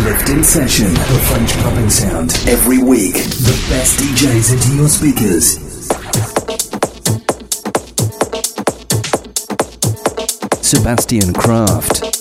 Uplifting Session, the French popping sound. Every week, the best DJs into your speakers. Sebastian Kraft.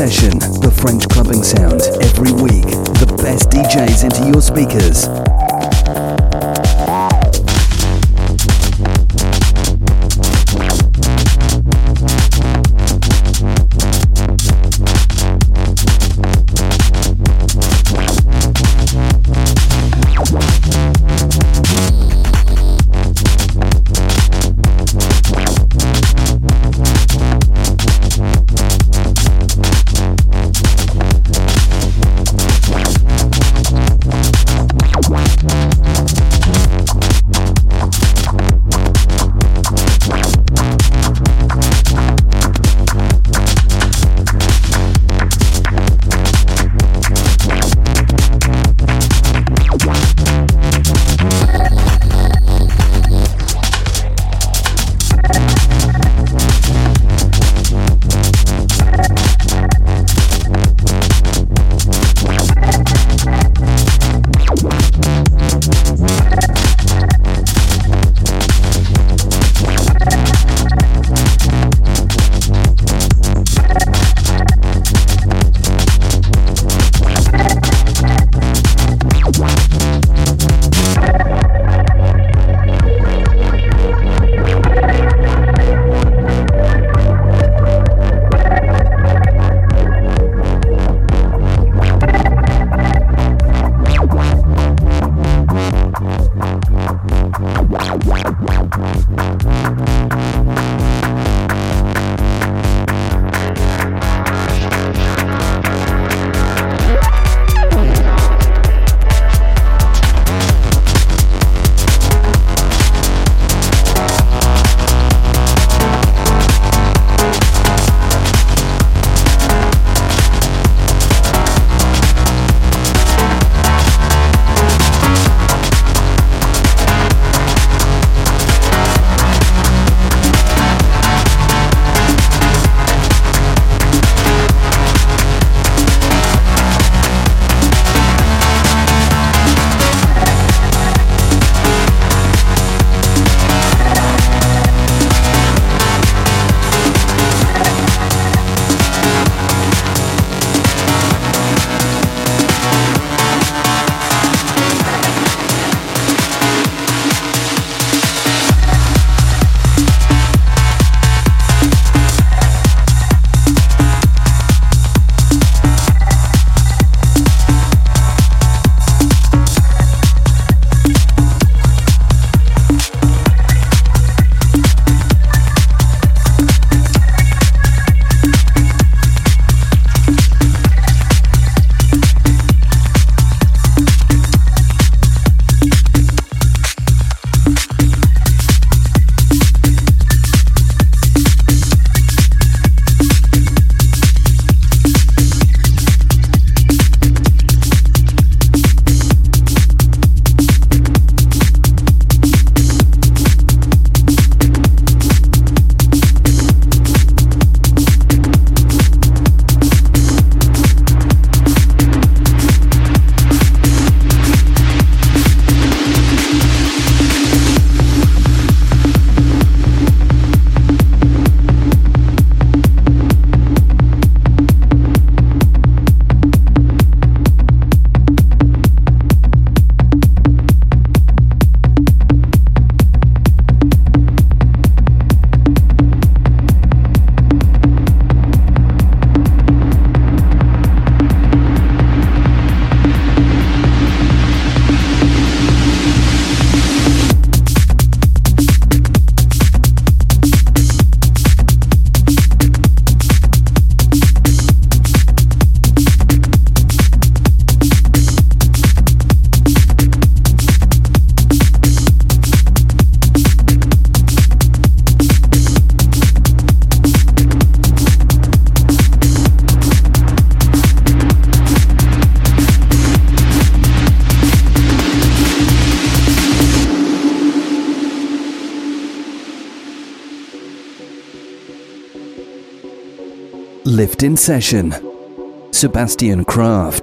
Session, the French clubbing sound. Every week, the best DJs into your speakers. In Session. Sebastian Kraft.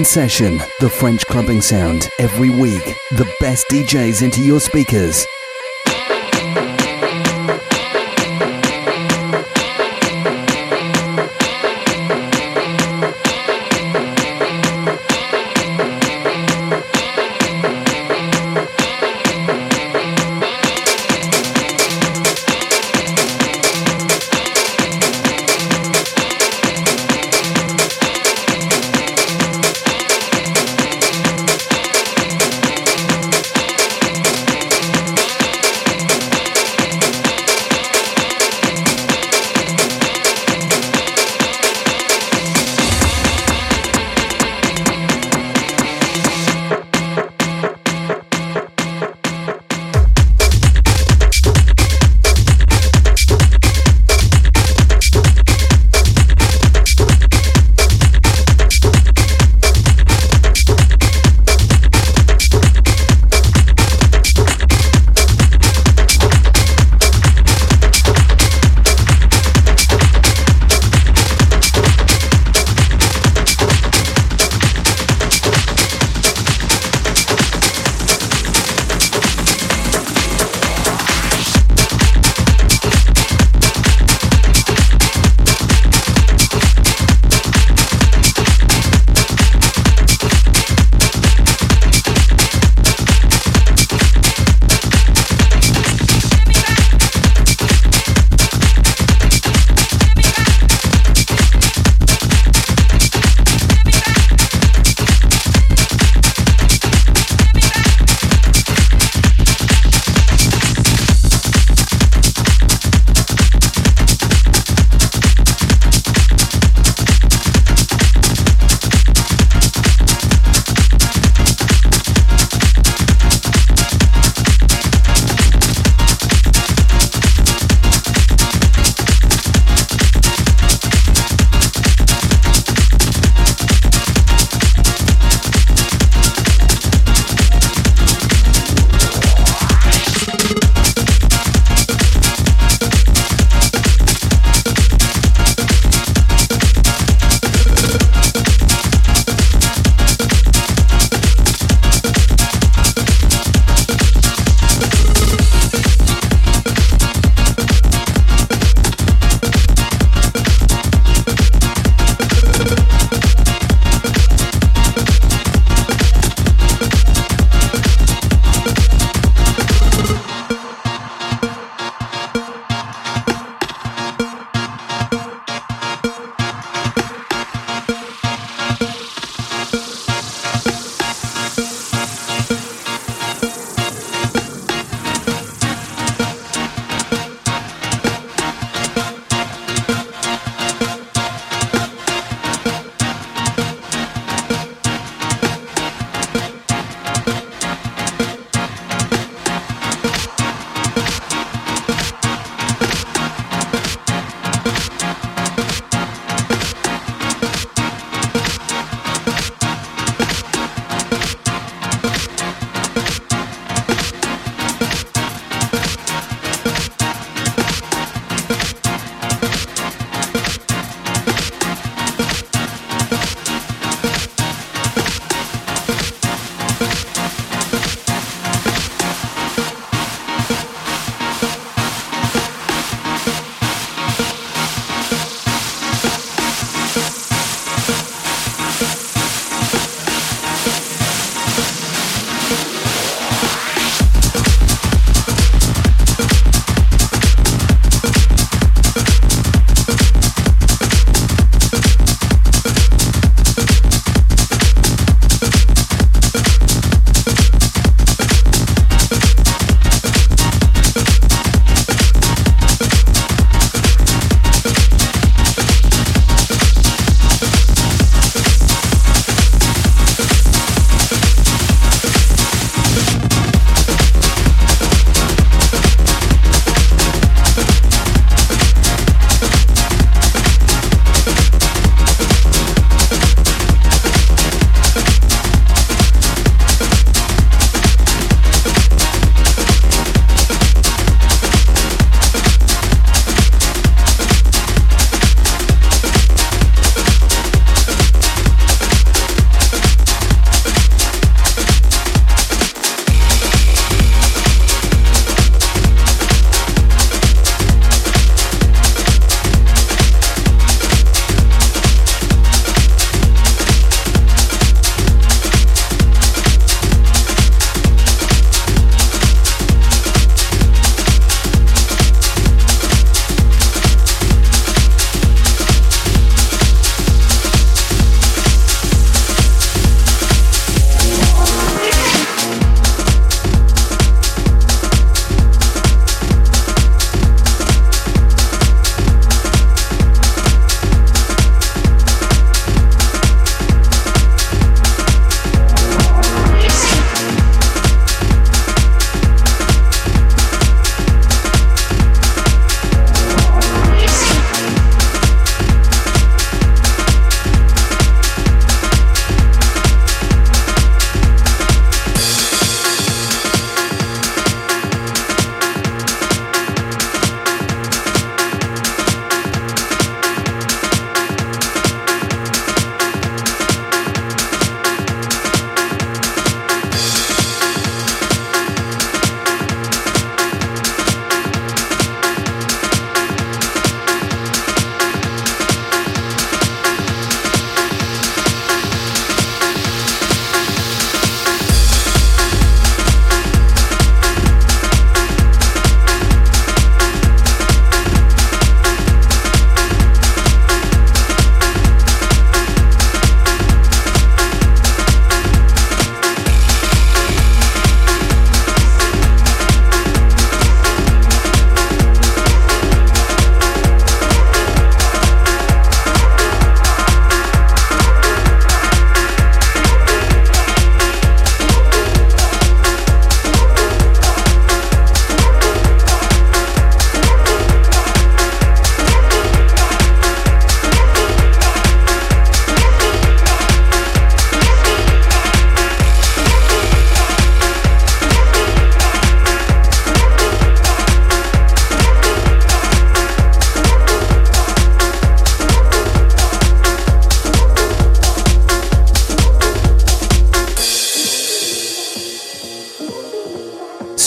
In Session, the French clubbing sound. Every week, the best DJs into your speakers.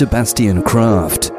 Sebastian Kraft.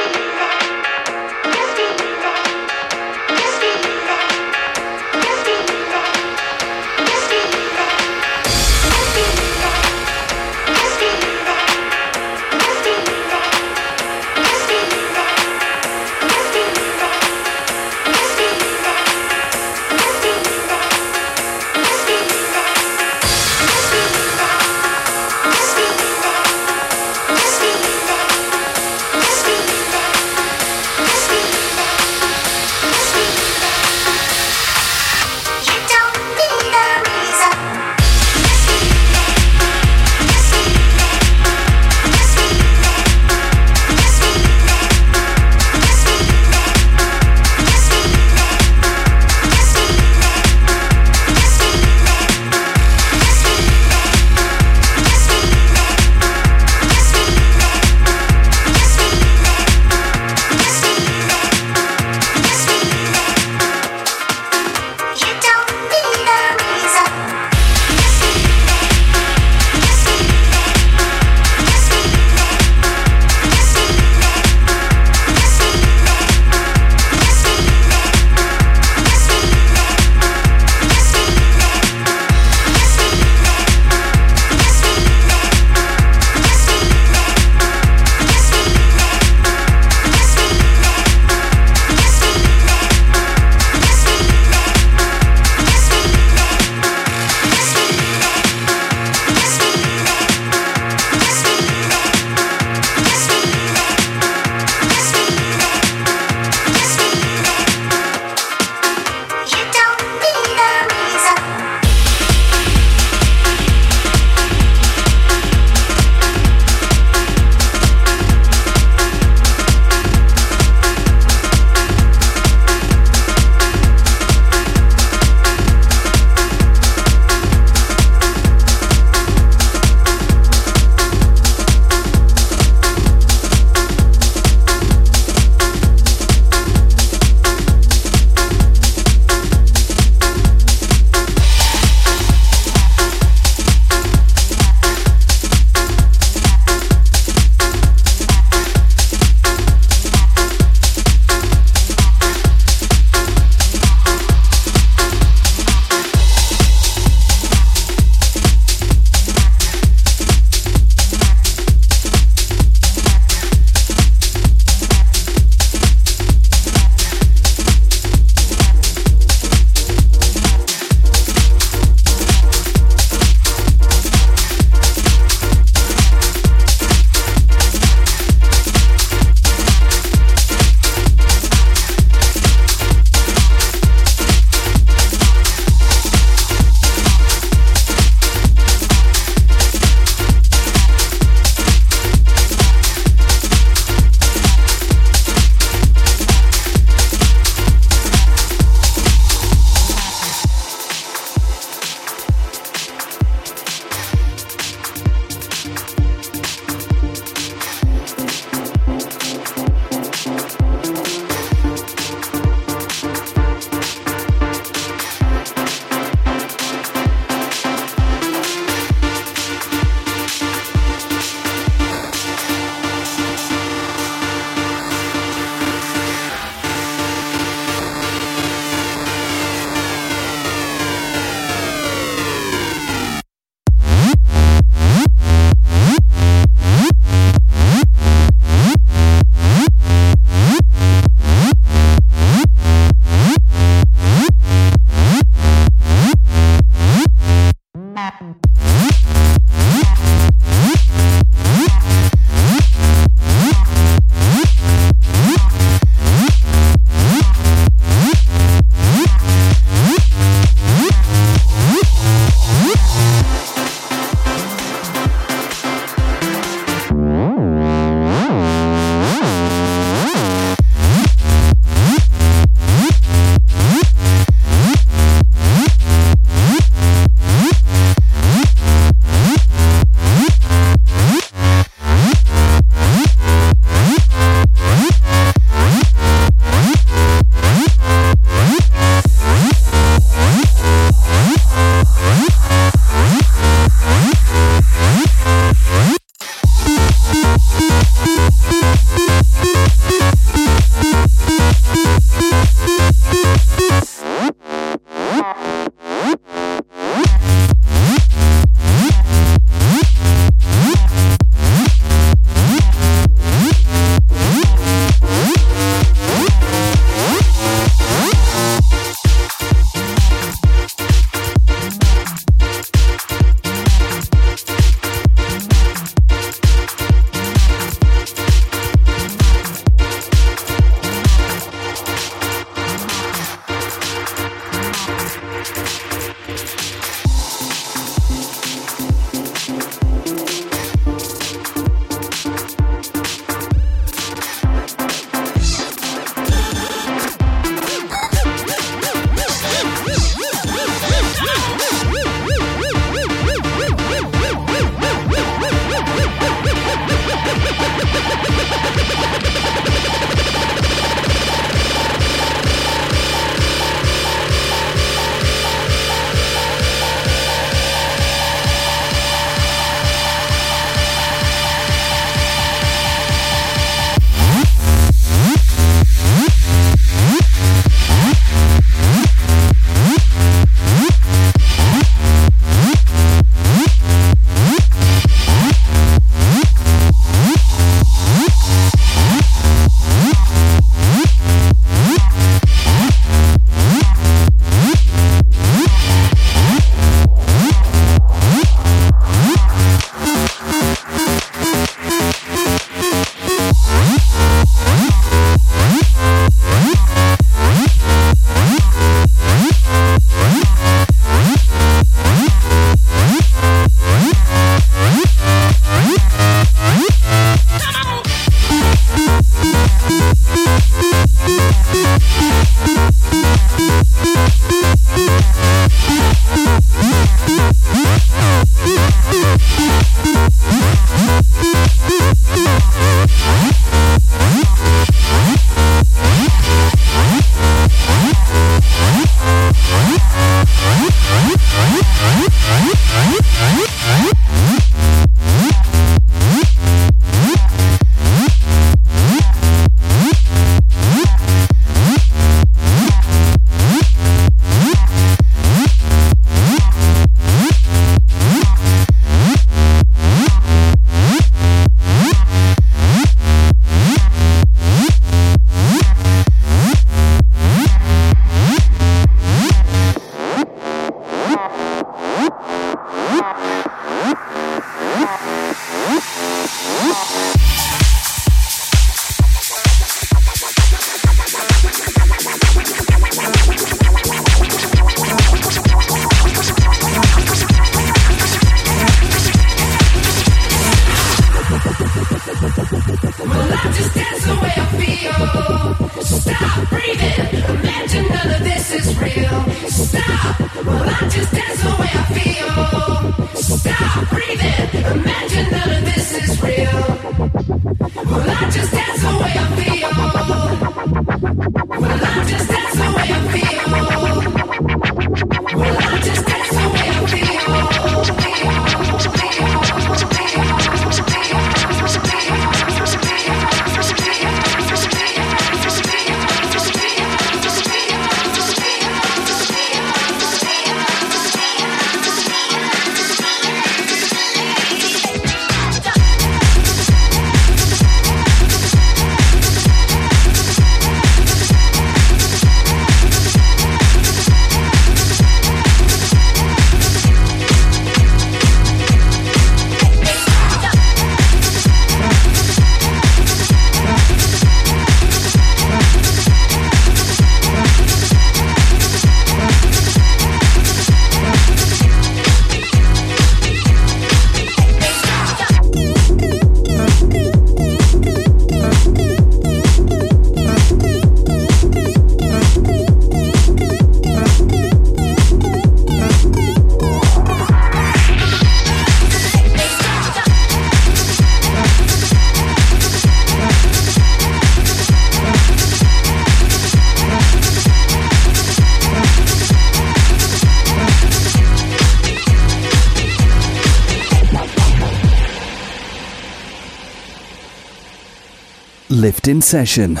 In session.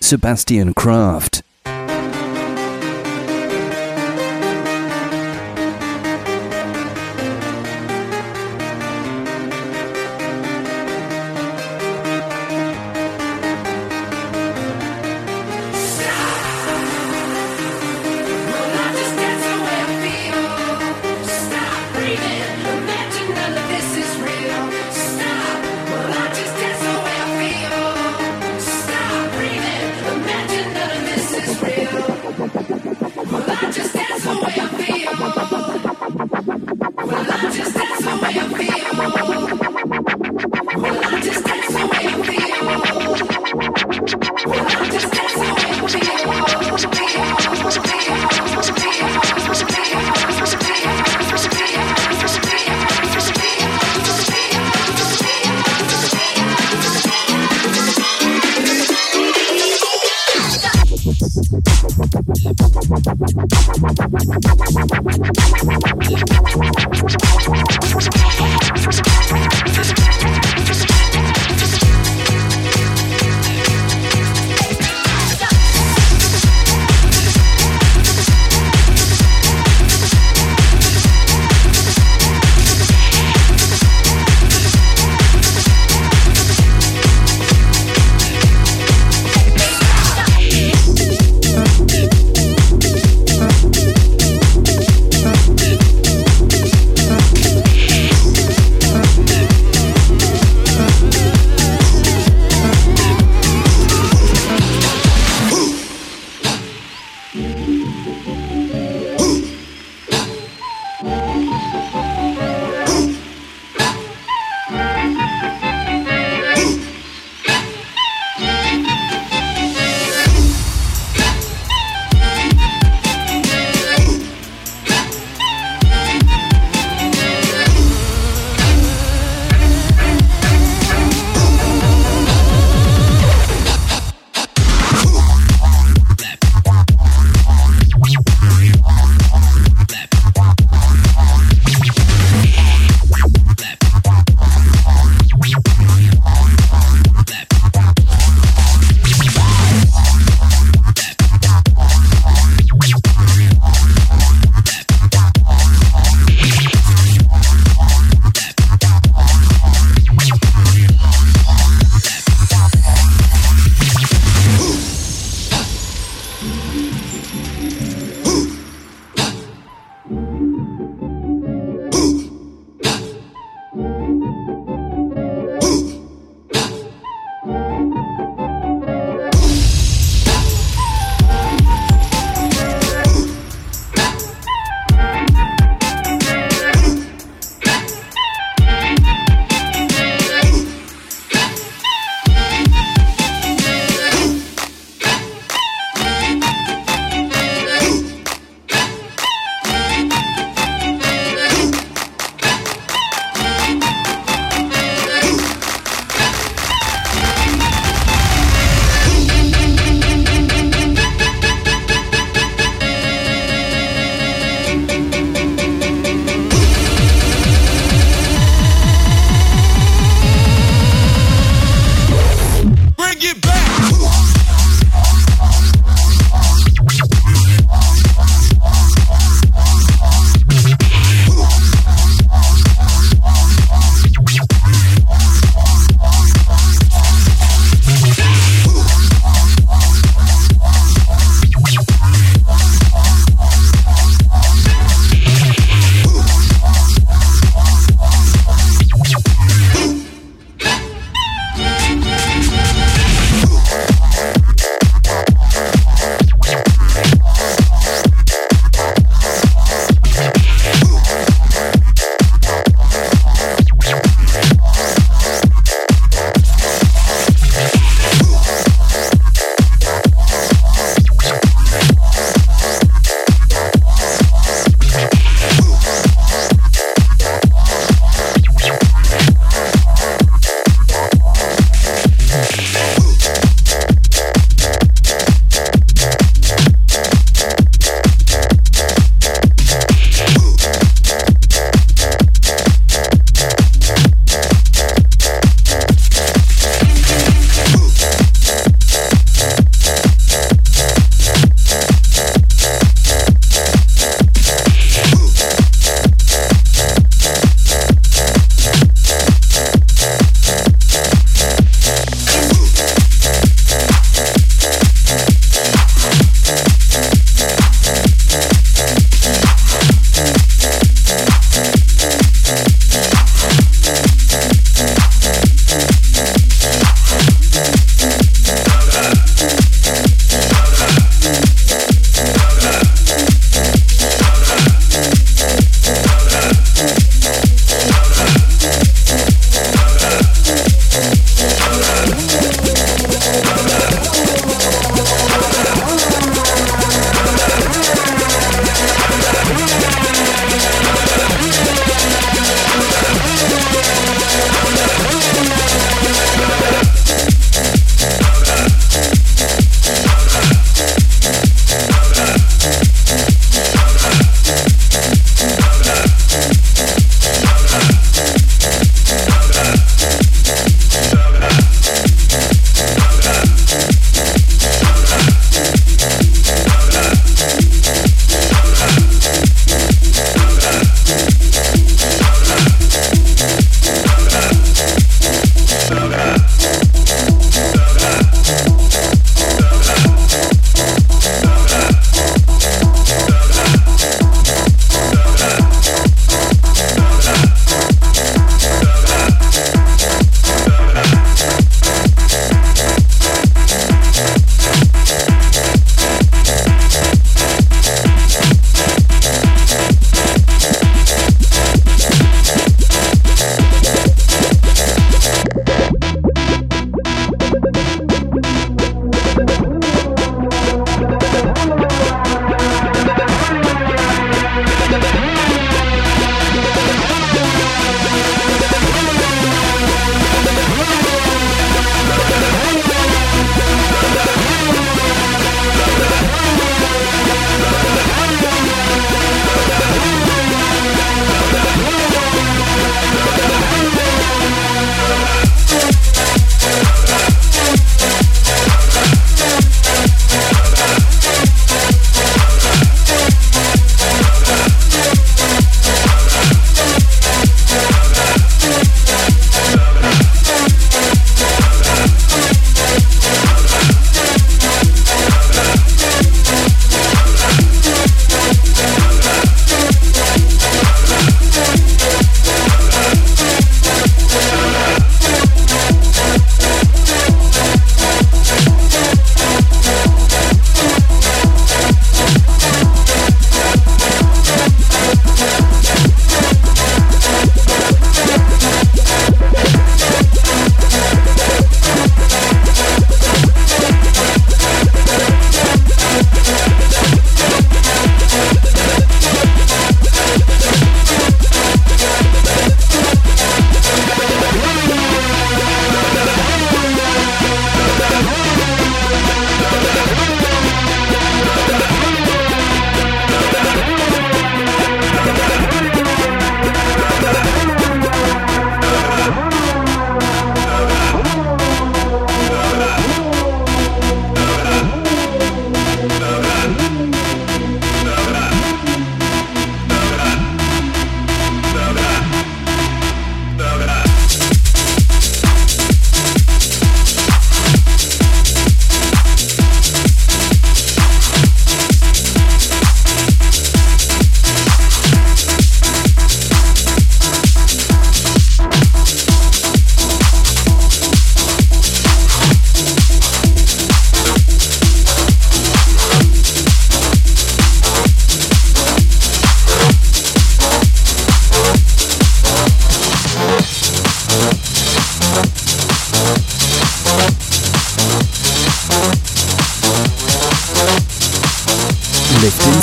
Sebastian Kraft.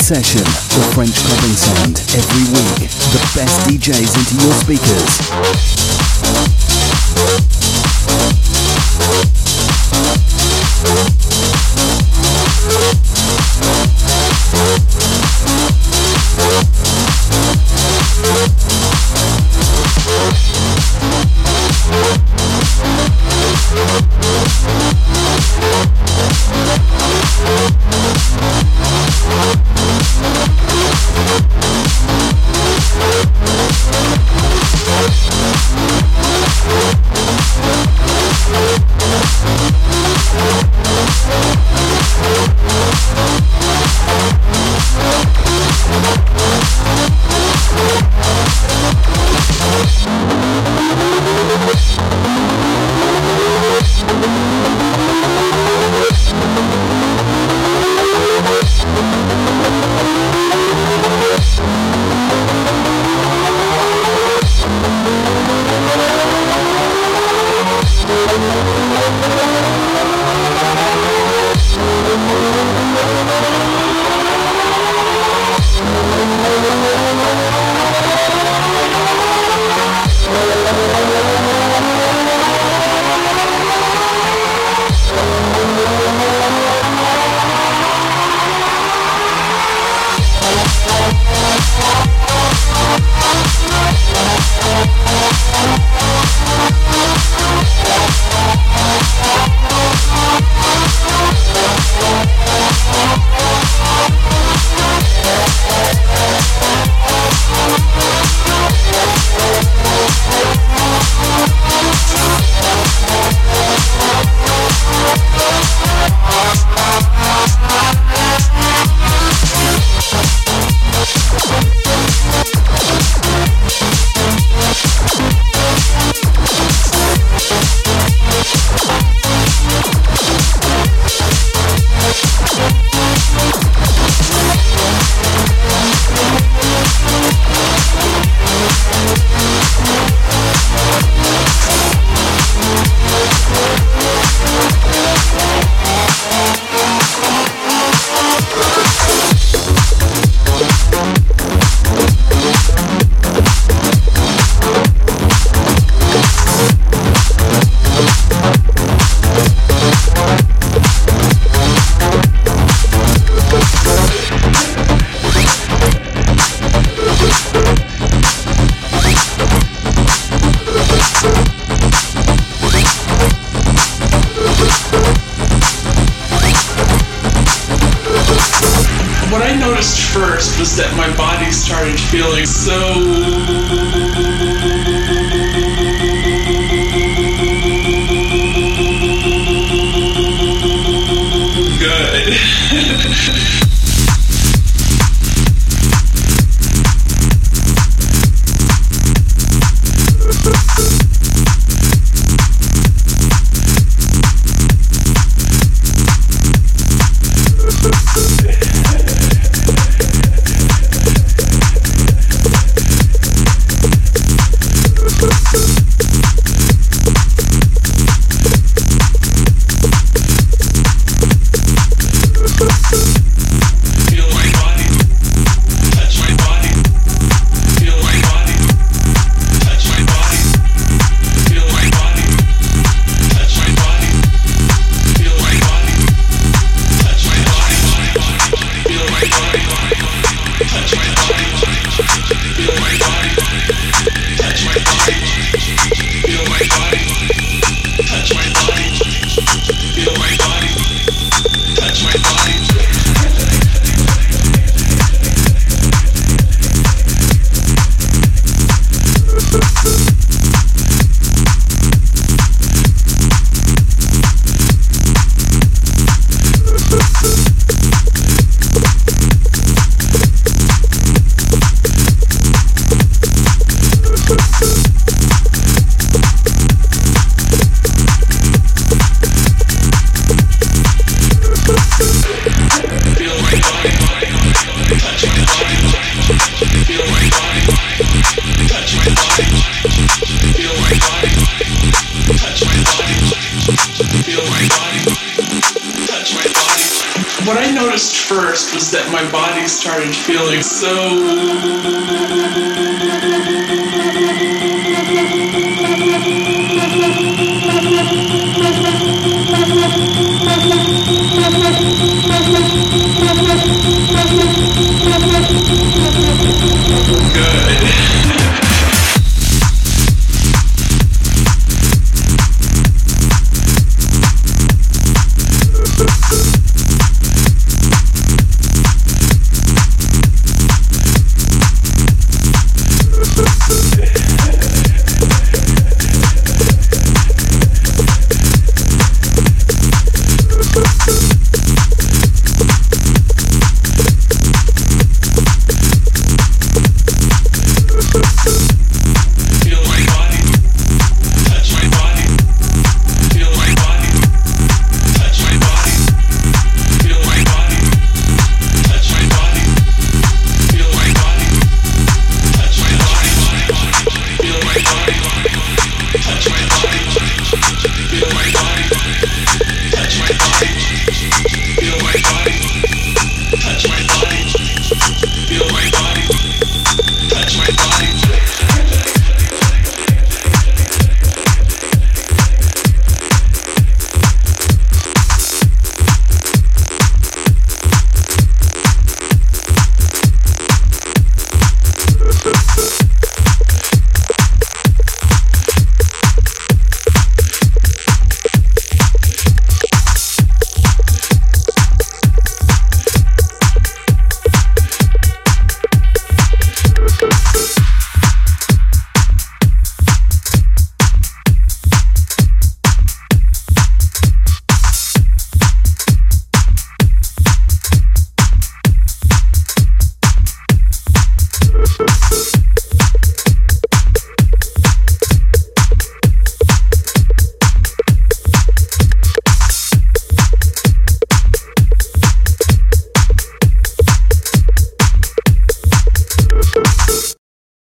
Session, the French clubbing sound. Every week, the best DJs into your speakers.